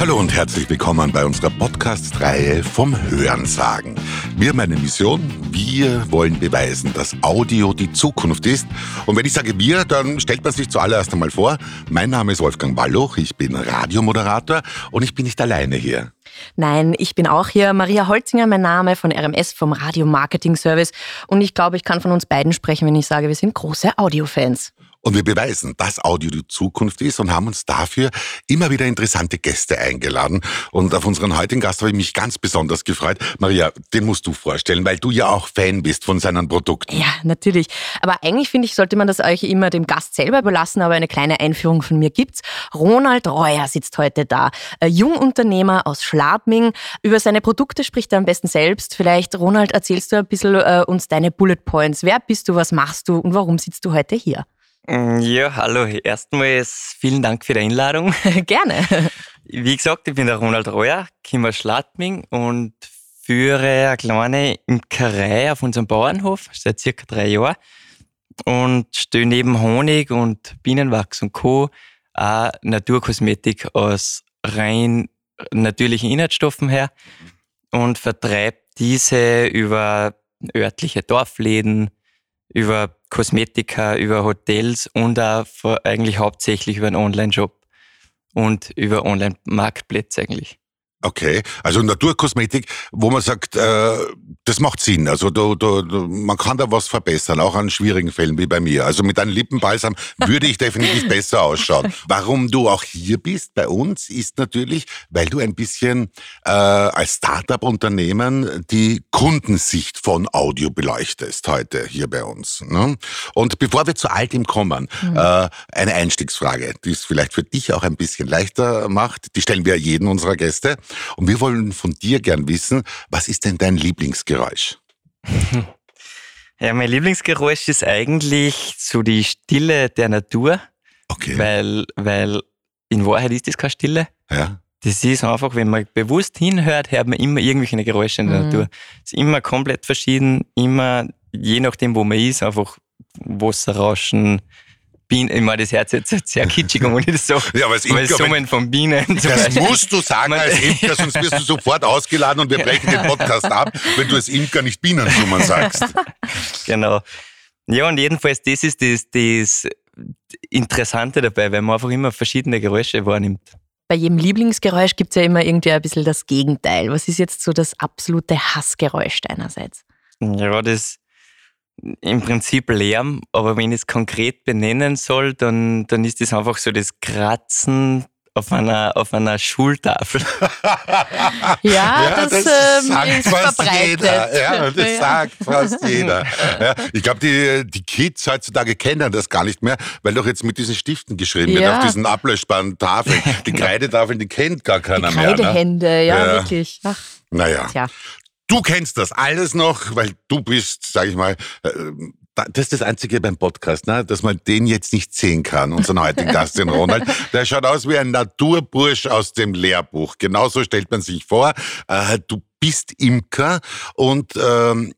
Hallo und herzlich willkommen bei unserer Podcast-Reihe vom Hörensagen. Wir haben eine Mission. Wir wollen beweisen, dass Audio die Zukunft ist. Und wenn ich sage wir, dann stellt man sich zuallererst einmal vor. Mein Name ist Wolfgang Balluch. Ich bin Radiomoderator und ich bin nicht alleine hier. Nein, ich bin auch hier. Maria Holzinger, mein Name von RMS, vom Radio Marketing Service. Und ich glaube, ich kann von uns beiden sprechen, wenn ich sage, wir sind große Audiofans. Und wir beweisen, dass Audio die Zukunft ist und haben uns dafür immer wieder interessante Gäste eingeladen. Und auf unseren heutigen Gast habe ich mich ganz besonders gefreut. Maria, den musst du vorstellen, weil du ja auch Fan bist von seinen Produkten. Ja, natürlich. Aber eigentlich finde ich, sollte man das euch immer dem Gast selber überlassen. Aber eine kleine Einführung von mir gibt's. Ronald Reuer sitzt heute da. Jungunternehmer aus Schladming. Über seine Produkte spricht er am besten selbst. Vielleicht, Ronald, erzählst du ein bisschen äh, uns deine Bullet Points. Wer bist du, was machst du und warum sitzt du heute hier? Mm, ja, hallo. Erstmals vielen Dank für die Einladung. Gerne. Wie gesagt, ich bin der Ronald Reuer, komme aus Schladming und führe eine kleine Imkerei auf unserem Bauernhof seit circa drei Jahren und stehe neben Honig und Bienenwachs und Co. auch Naturkosmetik aus rein natürlichen Inhaltsstoffen her und vertreibe diese über örtliche Dorfläden, über Kosmetika, über Hotels und auch eigentlich hauptsächlich über einen Online-Shop und über Online-Marktplätze eigentlich. Okay, also Naturkosmetik, wo man sagt, äh, das macht Sinn. Also da, da, man kann da was verbessern, auch an schwierigen Fällen wie bei mir. Also mit einem Lippenbalsam würde ich definitiv besser ausschauen. Warum du auch hier bist bei uns, ist natürlich, weil du ein bisschen äh, als Startup-Unternehmen die Kundensicht von Audio beleuchtest heute hier bei uns. Ne? Und bevor wir zu all dem kommen, mhm. äh, eine Einstiegsfrage, die es vielleicht für dich auch ein bisschen leichter macht. Die stellen wir jedem unserer Gäste. Und wir wollen von dir gern wissen, was ist denn dein Lieblingsgeräusch? Ja, mein Lieblingsgeräusch ist eigentlich so die Stille der Natur. Okay. Weil, weil in Wahrheit ist das keine Stille. Ja. Das ist einfach, wenn man bewusst hinhört, hört man immer irgendwelche Geräusche in der mhm. Natur. Es ist immer komplett verschieden, immer je nachdem, wo man ist, einfach Wasserrauschen, Bienen, ich meine, das hört jetzt sehr kitschig und ich das so, ja, aber, aber das Summen von Bienen. Das Beispiel. musst du sagen als Imker, sonst wirst du sofort ausgeladen und wir brechen den Podcast ab, wenn du als Imker nicht Bienensummen sagst. Genau. Ja, und jedenfalls, das ist das, das Interessante dabei, weil man einfach immer verschiedene Geräusche wahrnimmt. Bei jedem Lieblingsgeräusch gibt es ja immer irgendwie ein bisschen das Gegenteil. Was ist jetzt so das absolute Hassgeräusch deinerseits? Ja, das im Prinzip Lärm, aber wenn ich es konkret benennen soll, dann, dann ist es einfach so das Kratzen auf einer, auf einer Schultafel. ja, ja, das, das ähm, sagt ist fast verbreitet. jeder. Ja, das ja. sagt fast jeder. Ja, ich glaube, die, die Kids heutzutage kennen das gar nicht mehr, weil doch jetzt mit diesen Stiften geschrieben wird, auf diesen ablöschbaren Tafeln. Die Kreidetafeln, die kennt gar keiner die mehr. Ne? Kreidehände, ne? ja, wirklich. Ach. Naja. Tja. Du kennst das alles noch, weil du bist, sag ich mal, äh, das ist das Einzige beim Podcast, ne? dass man den jetzt nicht sehen kann, unseren heutigen Gast, den Ronald. Der schaut aus wie ein Naturbursch aus dem Lehrbuch. Genauso stellt man sich vor. Äh, du bist Imker und ähm,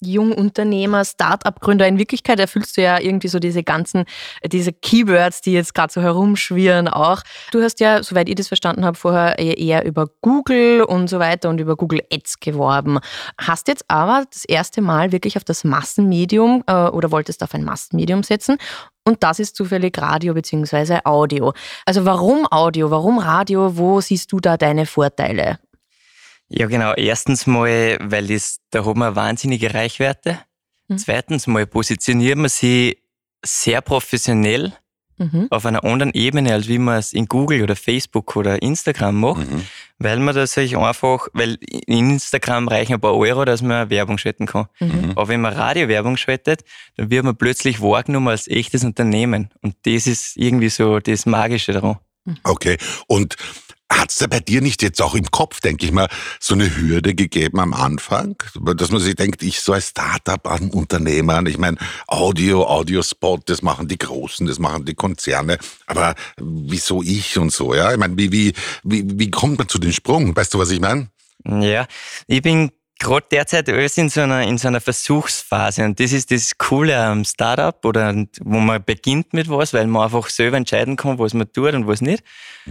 Jungunternehmer, Start-up-Gründer. In Wirklichkeit erfüllst du ja irgendwie so diese ganzen, diese Keywords, die jetzt gerade so herumschwirren auch. Du hast ja, soweit ich das verstanden habe, vorher eher über Google und so weiter und über Google Ads geworben. Hast jetzt aber das erste Mal wirklich auf das Massenmedium äh, oder wolltest auf ein Massenmedium setzen und das ist zufällig Radio bzw. Audio. Also warum Audio, warum Radio, wo siehst du da deine Vorteile? Ja, genau. Erstens mal, weil das, da hat man wahnsinnige Reichweite. Mhm. Zweitens mal positioniert man sich sehr professionell mhm. auf einer anderen Ebene, als wie man es in Google oder Facebook oder Instagram macht, mhm. weil man das sich einfach, weil in Instagram reichen ein paar Euro, dass man Werbung schalten kann. Mhm. Aber wenn man Radiowerbung schaltet, dann wird man plötzlich wahrgenommen als echtes Unternehmen. Und das ist irgendwie so das Magische daran. Okay. Und hat es da bei dir nicht jetzt auch im Kopf, denke ich mal, so eine Hürde gegeben am Anfang, dass man sich denkt, ich so als Startup an Unternehmer, ich meine, Audio, Audiospot, das machen die Großen, das machen die Konzerne, aber wieso ich und so, ja? Ich meine, wie, wie, wie, wie kommt man zu dem Sprung? Weißt du, was ich meine? Ja, ich bin gerade derzeit alles in so, einer, in so einer Versuchsphase. Und das ist das Coole am Startup oder wo man beginnt mit was, weil man einfach selber entscheiden kann, was man tut und was nicht.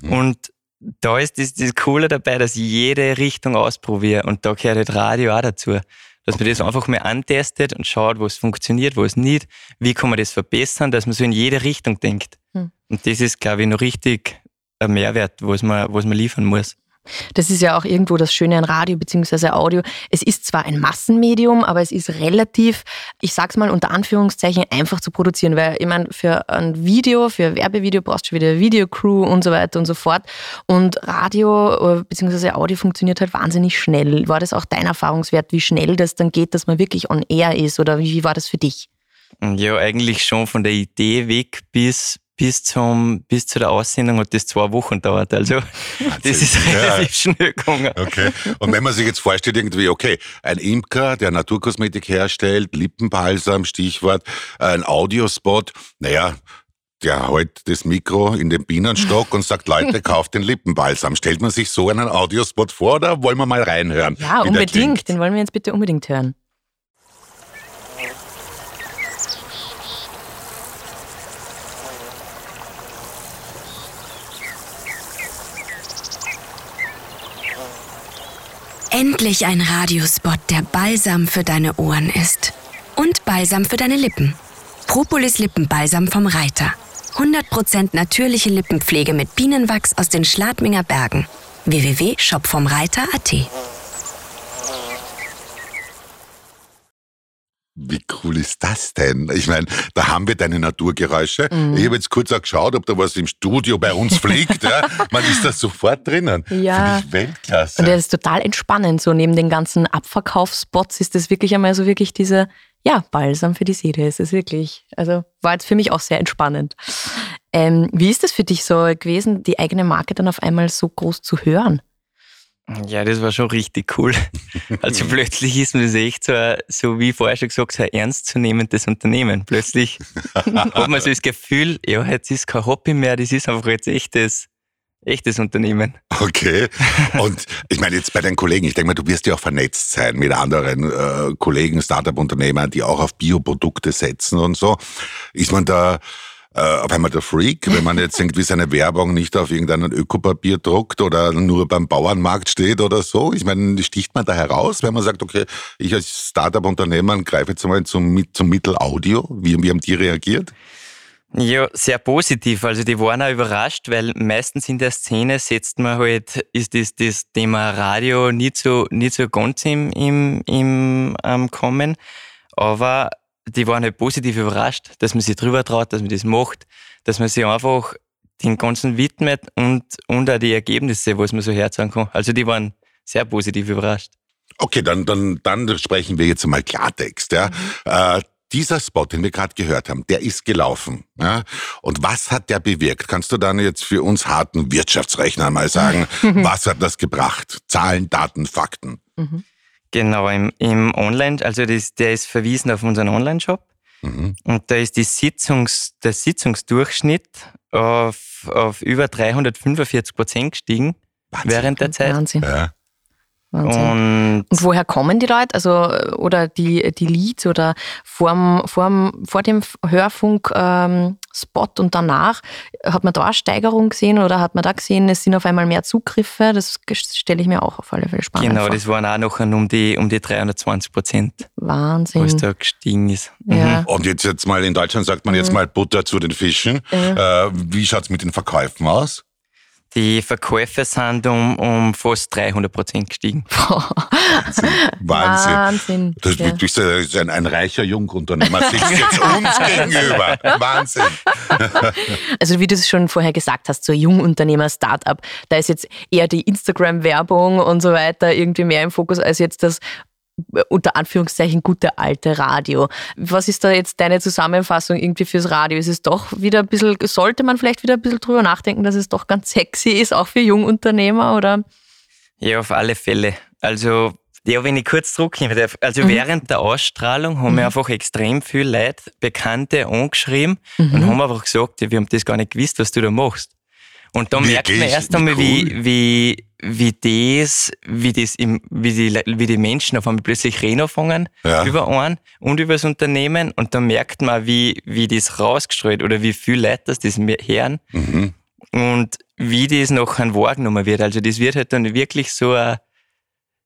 Mhm. Und da ist das, das Coole dabei, dass ich jede Richtung ausprobiere. Und da gehört halt Radio auch dazu. Dass man das einfach mal antestet und schaut, was funktioniert, was nicht. Wie kann man das verbessern, dass man so in jede Richtung denkt. Mhm. Und das ist, glaube ich, noch richtig ein Mehrwert, was man, was man liefern muss. Das ist ja auch irgendwo das Schöne an Radio bzw. Audio. Es ist zwar ein Massenmedium, aber es ist relativ, ich sag's mal unter Anführungszeichen, einfach zu produzieren, weil ich meine, für ein Video, für ein Werbevideo brauchst du schon wieder Videocrew und so weiter und so fort. Und Radio äh, bzw. Audio funktioniert halt wahnsinnig schnell. War das auch dein Erfahrungswert, wie schnell das dann geht, dass man wirklich on air ist oder wie war das für dich? Ja, eigentlich schon von der Idee weg bis, bis, zum, bis zu der Aussendung hat das zwei Wochen dauert. Also das ist relativ schnell gegangen. Okay. Und wenn man sich jetzt vorstellt, irgendwie, okay, ein Imker, der Naturkosmetik herstellt, Lippenbalsam, Stichwort, ein Audiospot, naja, der hält das Mikro in den Bienenstock und sagt, Leute, kauft den Lippenbalsam. Stellt man sich so einen Audiospot vor oder wollen wir mal reinhören? Ja, unbedingt. Den wollen wir jetzt bitte unbedingt hören. Endlich ein Radiospot, der Balsam für deine Ohren ist. Und Balsam für deine Lippen. Propolis Lippenbalsam vom Reiter. 100% natürliche Lippenpflege mit Bienenwachs aus den Schladminger Bergen. www.shopvomreiter.at Wie cool ist das denn? Ich meine, da haben wir deine Naturgeräusche. Mhm. Ich habe jetzt kurz auch geschaut, ob da was im Studio bei uns fliegt. ja. Man ist da sofort drinnen. Ja. Finde ich Weltklasse. Und das ist total entspannend. So neben den ganzen Abverkaufsspots ist das wirklich einmal so wirklich diese, ja, Balsam für die Seele. Es ist wirklich, also war jetzt für mich auch sehr entspannend. Ähm, wie ist das für dich so gewesen, die eigene Marke dann auf einmal so groß zu hören? Ja, das war schon richtig cool. Also plötzlich ist mir das echt so, so wie vorher schon gesagt, so ein ernstzunehmendes Unternehmen. Plötzlich hat man so das Gefühl, ja, jetzt ist kein Hobby mehr, das ist einfach jetzt echtes, echtes Unternehmen. Okay. Und ich meine, jetzt bei deinen Kollegen, ich denke mal, du wirst ja auch vernetzt sein mit anderen äh, Kollegen, Startup-Unternehmern, die auch auf Bioprodukte setzen und so. Ist man da äh, auf einmal der Freak, wenn man jetzt irgendwie seine Werbung nicht auf irgendeinem Ökopapier druckt oder nur beim Bauernmarkt steht oder so. Ich meine, sticht man da heraus, wenn man sagt, okay, ich als Startup-Unternehmer greife jetzt mal zum, zum Mittel Audio. Wie, wie haben die reagiert? Ja, sehr positiv. Also die waren auch überrascht, weil meistens in der Szene setzt man halt, ist das, das Thema Radio nicht so, nicht so ganz im, im, im ähm, Kommen. Aber die waren halt positiv überrascht, dass man sich drüber traut, dass man das macht, dass man sich einfach den Ganzen widmet und, und auch die Ergebnisse, was man so herzeigen kann. Also die waren sehr positiv überrascht. Okay, dann, dann, dann sprechen wir jetzt mal Klartext. Ja. Mhm. Äh, dieser Spot, den wir gerade gehört haben, der ist gelaufen. Ja? Und was hat der bewirkt? Kannst du dann jetzt für uns harten Wirtschaftsrechner mal sagen, was hat das gebracht? Zahlen, Daten, Fakten. Mhm. Genau, im, im Online, also das, der ist verwiesen auf unseren Online-Shop. Mhm. Und da ist die Sitzungs, der Sitzungsdurchschnitt auf, auf über 345 Prozent gestiegen Wahnsinn. während der Zeit. Wahnsinn. Ja. Und, und, woher kommen die Leute? Also, oder die, die Leads oder vorm, vorm, vor dem Hörfunk ähm, Spot und danach, hat man da eine Steigerung gesehen oder hat man da gesehen, es sind auf einmal mehr Zugriffe? Das stelle ich mir auch auf alle Fälle spannend genau, vor. Genau, das waren auch noch um die, um die 320 Prozent. Wahnsinn. Was da gestiegen ist. Ja. Mhm. Und jetzt, jetzt mal in Deutschland sagt man jetzt mhm. mal Butter zu den Fischen. Mhm. Äh, wie schaut es mit den Verkäufen aus? Die Verkäufe sind um, um fast 300 Prozent gestiegen. Wahnsinn. Wahnsinn. Wahnsinn. Das, ja. Du bist ein, ein reicher Jungunternehmer, sitzt jetzt uns gegenüber. Wahnsinn. Also wie du es schon vorher gesagt hast, so Jungunternehmer, Startup, da ist jetzt eher die Instagram-Werbung und so weiter irgendwie mehr im Fokus als jetzt das unter Anführungszeichen gute alte Radio. Was ist da jetzt deine Zusammenfassung irgendwie fürs Radio? Ist es doch wieder ein bisschen, sollte man vielleicht wieder ein bisschen drüber nachdenken, dass es doch ganz sexy ist, auch für Jungunternehmer, oder? Ja, auf alle Fälle. Also, ja, wenn ich kurz zurückkommen darf. Also, mhm. während der Ausstrahlung haben mhm. mir einfach extrem viele Leute, Bekannte angeschrieben mhm. und haben einfach gesagt, wir haben das gar nicht gewusst, was du da machst. Und da merkt man erst einmal, wie, wie, wie das, wie das im, wie die, wie die Menschen auf einmal plötzlich reden anfangen Ja. über einen und über das Unternehmen und dann merkt man, wie, wie das rausgestrahlt oder wie viel Leute das, das hören Mhm. und wie das nachher wahrgenommen wird. Also das wird halt dann wirklich so ein,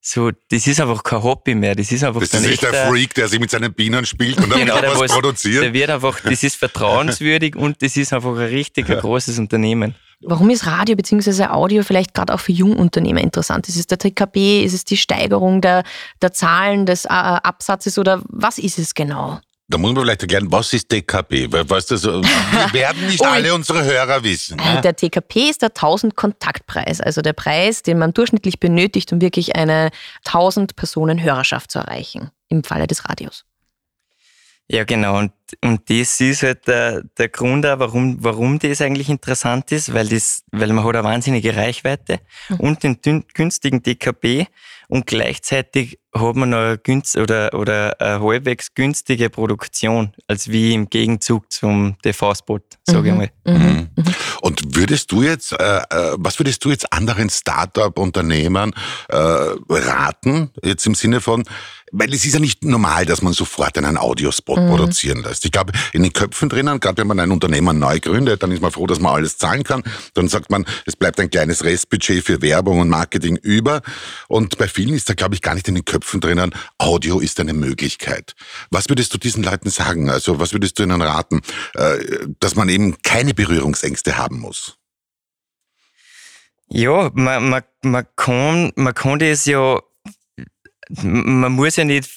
so, das ist einfach kein Hobby mehr. Das ist einfach Das ist nicht der Freak, der sich mit seinen Bienen spielt und dann Genau, was was- produziert. Der wird einfach, das ist vertrauenswürdig und das ist einfach ein richtig ein großes Unternehmen. Warum ist Radio bzw. Audio vielleicht gerade auch für Jungunternehmer interessant? Ist es der TKP? Ist es die Steigerung der, der Zahlen des äh, Absatzes oder was ist es genau? Da muss man vielleicht erklären, was ist DKB? Weil, weißt du, so, wir werden nicht alle unsere Hörer wissen. Äh, Der TKP ist der 1000 Kontaktpreis, also der Preis, den man durchschnittlich benötigt, um wirklich eine 1000 Personen Hörerschaft zu erreichen, im Falle des Radios. Ja, genau. Und, und das ist halt der, der Grund auch, warum, warum das eigentlich interessant ist, weil das, weil man hat eine wahnsinnige Reichweite und den dün- günstigen DKB und gleichzeitig hat man noch eine günst oder, oder eine halbwegs günstige Produktion, als wie im Gegenzug zum TV-Spot, sage ich mal. Mhm. Und würdest du jetzt, äh, äh, was würdest du jetzt anderen Start-up-Unternehmern äh, raten, jetzt im Sinne von, weil es ist ja nicht normal, dass man sofort einen Audiospot produzieren lässt. Ich glaube, in den Köpfen drinnen, gerade wenn man ein Unternehmen neu gründet, dann ist man froh, dass man alles zahlen kann. Dann sagt man, es bleibt ein kleines Restbudget für Werbung und Marketing über. Und bei vielen ist da, glaube ich, gar nicht in den Köpfen drinnen, Audio ist eine Möglichkeit. Was würdest du diesen Leuten sagen? Also was würdest du ihnen raten, äh, dass man eben keine Berührungsängste haben muss? Ja, man, man, man, kann, man kann das ja, man muss ja nicht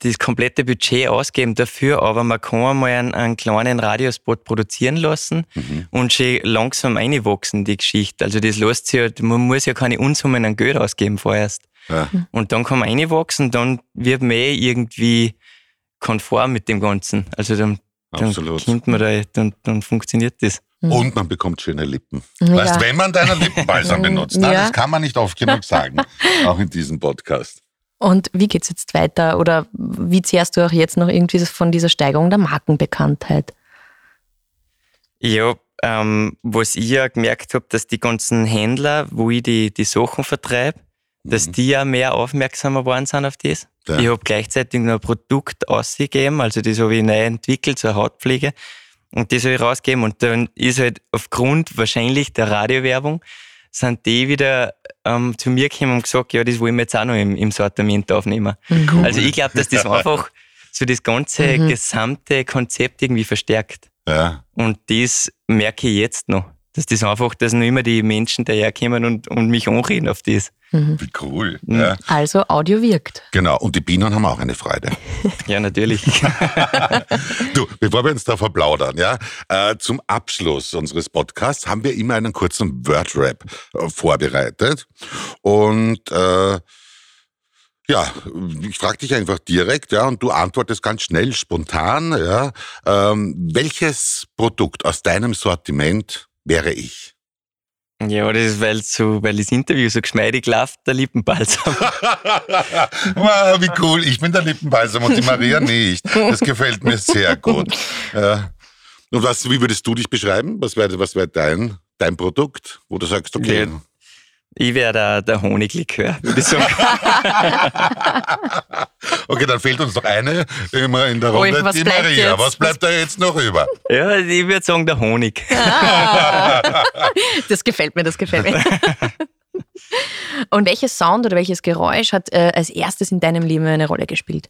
das komplette Budget ausgeben dafür, aber man kann einmal einen, einen kleinen Radiospot produzieren lassen und schon langsam einwachsen, die Geschichte. Also das lässt sich ja, man muss ja keine Unsummen an Geld ausgeben vorerst. Ja. Und dann kann man einwachsen, dann wird man eh irgendwie konform mit dem Ganzen. Also dann, dann kommt man da, dann, dann funktioniert das. Und man bekommt schöne Lippen. Ja. Weißt, wenn man deinen Lippenbalsam benutzt, na, Ja. das kann man nicht oft genug sagen, auch in diesem Podcast. Und wie geht's jetzt weiter oder wie zehrst du auch jetzt noch irgendwie von dieser Steigerung der Markenbekanntheit? Ja, ähm, was ich ja gemerkt habe, dass die ganzen Händler, wo ich die, die Sachen vertreibe, dass die ja mehr aufmerksamer geworden sind auf das. Ja. Ich habe gleichzeitig noch ein Produkt ausgegeben, also das habe ich neu entwickelt zur Hautpflege und das habe ich rausgegeben und dann ist halt aufgrund wahrscheinlich der Radiowerbung sind die wieder ähm, zu mir gekommen und gesagt, ja, das wollen wir jetzt auch noch im, im Sortiment aufnehmen. Also ich glaube, dass das einfach so das ganze gesamte Konzept irgendwie verstärkt. Ja. Und das merke ich jetzt noch. Dass das einfach, dass noch immer die Menschen daherkommen und, und mich anreden auf das. Wie cool. Ja. Also Audio wirkt. Genau. Und die Bienen haben auch eine Freude. Ja, natürlich. Du, bevor wir uns da verplaudern, ja, äh, zum Abschluss unseres Podcasts haben wir immer einen kurzen Word-Rap äh, vorbereitet. Und äh, ja, ich frage dich einfach direkt, ja, und du antwortest ganz schnell, spontan, ja. Ähm, welches Produkt aus deinem Sortiment wäre ich? Ja, das ist, weil, so, weil das Interview so geschmeidig läuft, der Lippenbalsam. wow, wie cool. Ich bin der Lippenbalsam und die Maria nicht. Das gefällt mir sehr gut. Ja. Und was, wie würdest du dich beschreiben? Was wäre was wär dein, dein Produkt, wo du sagst, okay, Ja. Ich wäre der, der Honiglikör, würde ich sagen. okay, dann fehlt uns noch eine immer in der Ui, Runde, was die bleibt Maria. jetzt? Was bleibt da jetzt noch über? ja, ich würde sagen, der Honig. Das gefällt mir, das gefällt mir. Und welches Sound oder welches Geräusch hat äh, als erstes in deinem Leben eine Rolle gespielt?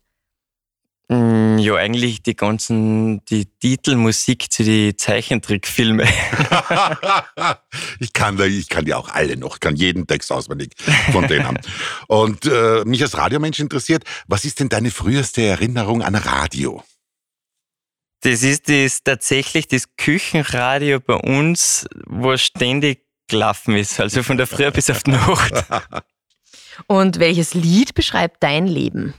Mm, Ja, eigentlich die ganzen, die Titelmusik zu den Zeichentrickfilmen. ich kann da, ich kann die auch alle noch, kann jeden Text auswendig von denen haben. Und äh, mich als Radiomensch interessiert, was ist denn deine früheste Erinnerung an Radio? Das ist das, tatsächlich das Küchenradio bei uns, wo ständig gelaufen ist. Also von der Früh bis auf die Nacht. Und welches Lied beschreibt dein Leben?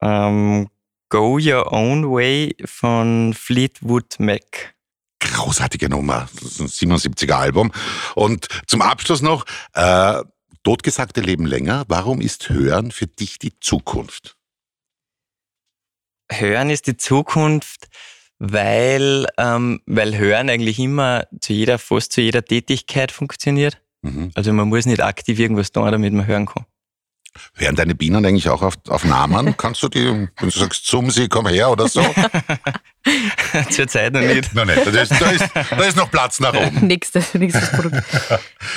Ähm, Go Your Own Way von Fleetwood Mac. Großartige Nummer. Das ist ein 77er Album. Und zum Abschluss noch, äh, Totgesagte leben länger. Warum ist Hören für dich die Zukunft? Hören ist die Zukunft, weil, ähm, weil Hören eigentlich immer zu jeder, fast zu jeder Tätigkeit funktioniert. Mhm. Also man muss nicht aktiv irgendwas tun, damit man hören kann. Hören deine Bienen eigentlich auch auf, auf Namen? Kannst du die, wenn du sagst, Sumsi, komm her oder so? Zurzeit noch nicht. Noch nicht. Da ist, da, ist, da ist noch Platz nach oben. nächstes, nächstes Produkt.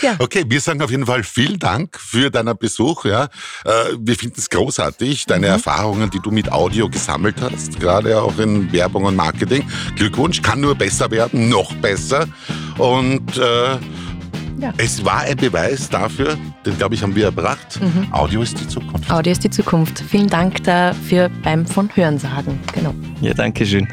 Ja. Okay, wir sagen auf jeden Fall vielen Dank für deinen Besuch. Ja. Äh, wir finden es großartig, deine mhm. Erfahrungen, die du mit Audio gesammelt hast, gerade auch in Werbung und Marketing. Glückwunsch, kann nur besser werden, noch besser. Und äh, ja. Es war ein Beweis dafür, den glaube ich haben wir erbracht. Mhm. Audio ist die Zukunft. Audio ist die Zukunft. Vielen Dank dafür beim von Hörensagen. Genau. Ja, danke schön.